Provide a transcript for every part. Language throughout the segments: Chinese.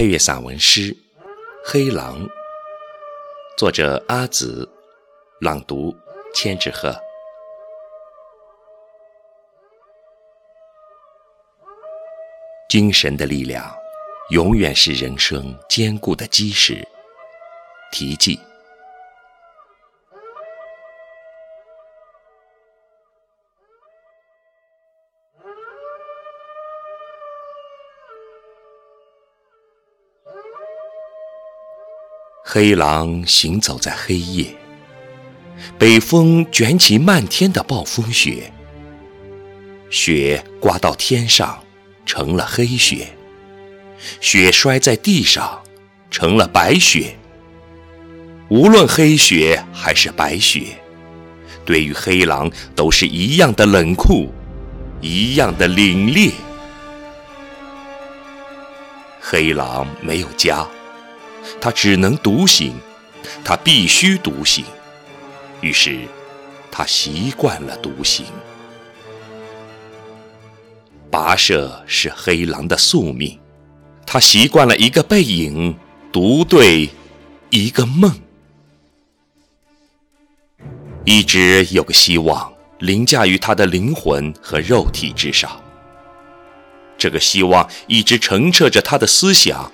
配乐散文诗《黑狼》，作者阿紫，朗读千纸鹤。精神的力量，永远是人生坚固的基石。题记。黑狼行走在黑夜，北风卷起漫天的暴风雪，雪刮到天上成了黑雪，雪摔在地上成了白雪。无论黑雪还是白雪，对于黑狼都是一样的冷酷，一样的凛冽。黑狼没有家。他只能独行，他必须独行。于是，他习惯了独行。跋涉是黑狼的宿命，他习惯了一个背影独对一个梦。一直有个希望凌驾于他的灵魂和肉体之上，这个希望一直澄澈着他的思想。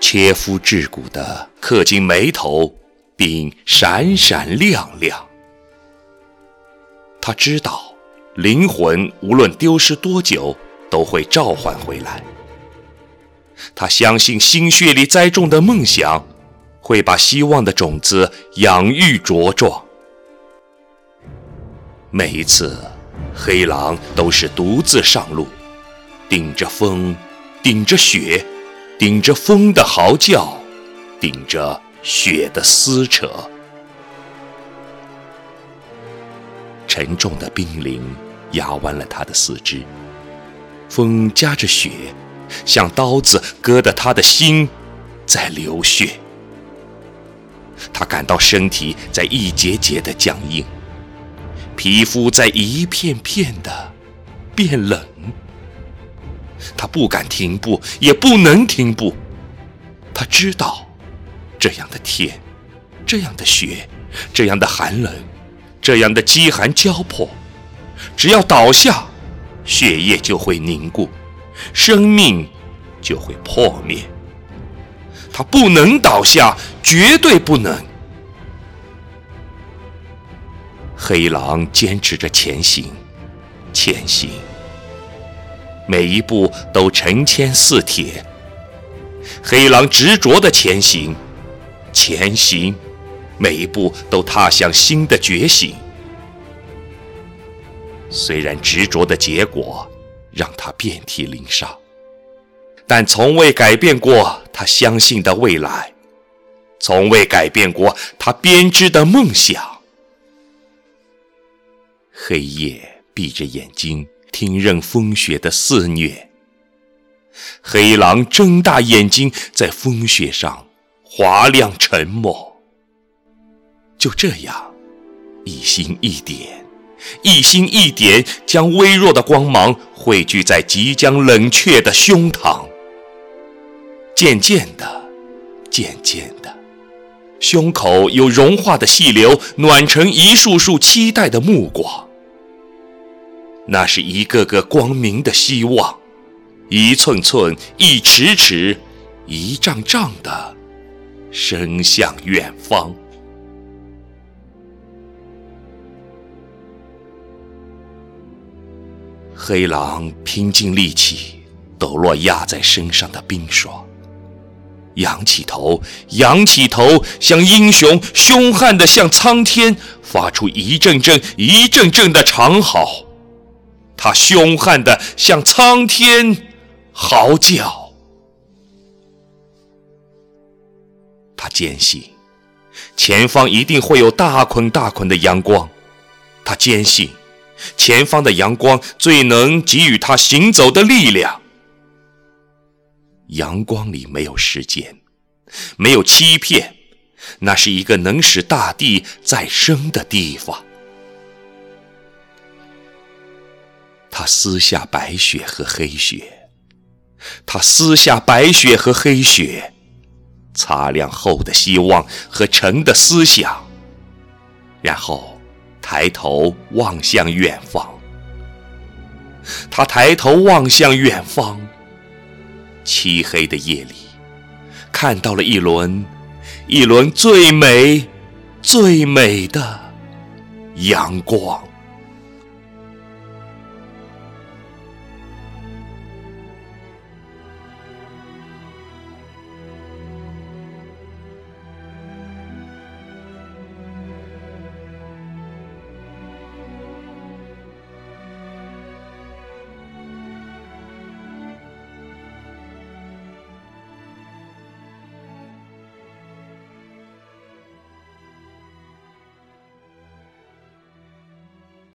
切肤至骨的刻进眉头，并闪闪亮亮。他知道，灵魂无论丢失多久，都会召唤回来。他相信，心血里栽种的梦想，会把希望的种子养育茁壮。每一次，黑狼都是独自上路，顶着风，顶着雪。顶着风的嚎叫，顶着雪的撕扯，沉重的冰凌压弯了他的四肢，风夹着雪，像刀子割得他的心在流血。他感到身体在一节节的僵硬，皮肤在一片片的变冷。他不敢停步，也不能停步。他知道，这样的天，这样的雪，这样的寒冷，这样的饥寒交迫，只要倒下，血液就会凝固，生命就会破灭。他不能倒下，绝对不能。黑狼坚持着前行，前行。每一步都成铅似铁，黑狼执着的前行，前行，每一步都踏向新的觉醒。虽然执着的结果让他遍体鳞伤，但从未改变过他相信的未来，从未改变过他编织的梦想。黑夜闭着眼睛。听任风雪的肆虐，黑狼睁大眼睛，在风雪上划亮沉默。就这样，一星一点，一星一点，将微弱的光芒汇聚在即将冷却的胸膛。渐渐的，渐渐的，胸口有融化的细流，暖成一束束期待的目光。那是一个个光明的希望，一寸寸、一尺尺、一丈丈的伸向远方。黑狼拼尽力气抖落压在身上的冰霜，仰起头，仰起头，像英雄，凶悍的向苍天发出一阵阵、一阵阵的长嚎。他凶悍地向苍天嚎叫，他坚信前方一定会有大捆大捆的阳光，他坚信前方的阳光最能给予他行走的力量。阳光里没有时间，没有欺骗，那是一个能使大地再生的地方。他撕下白雪和黑雪，他撕下白雪和黑雪，擦亮后的希望和成的思想，然后抬头望向远方。他抬头望向远方，漆黑的夜里，看到了一轮，一轮最美、最美的阳光。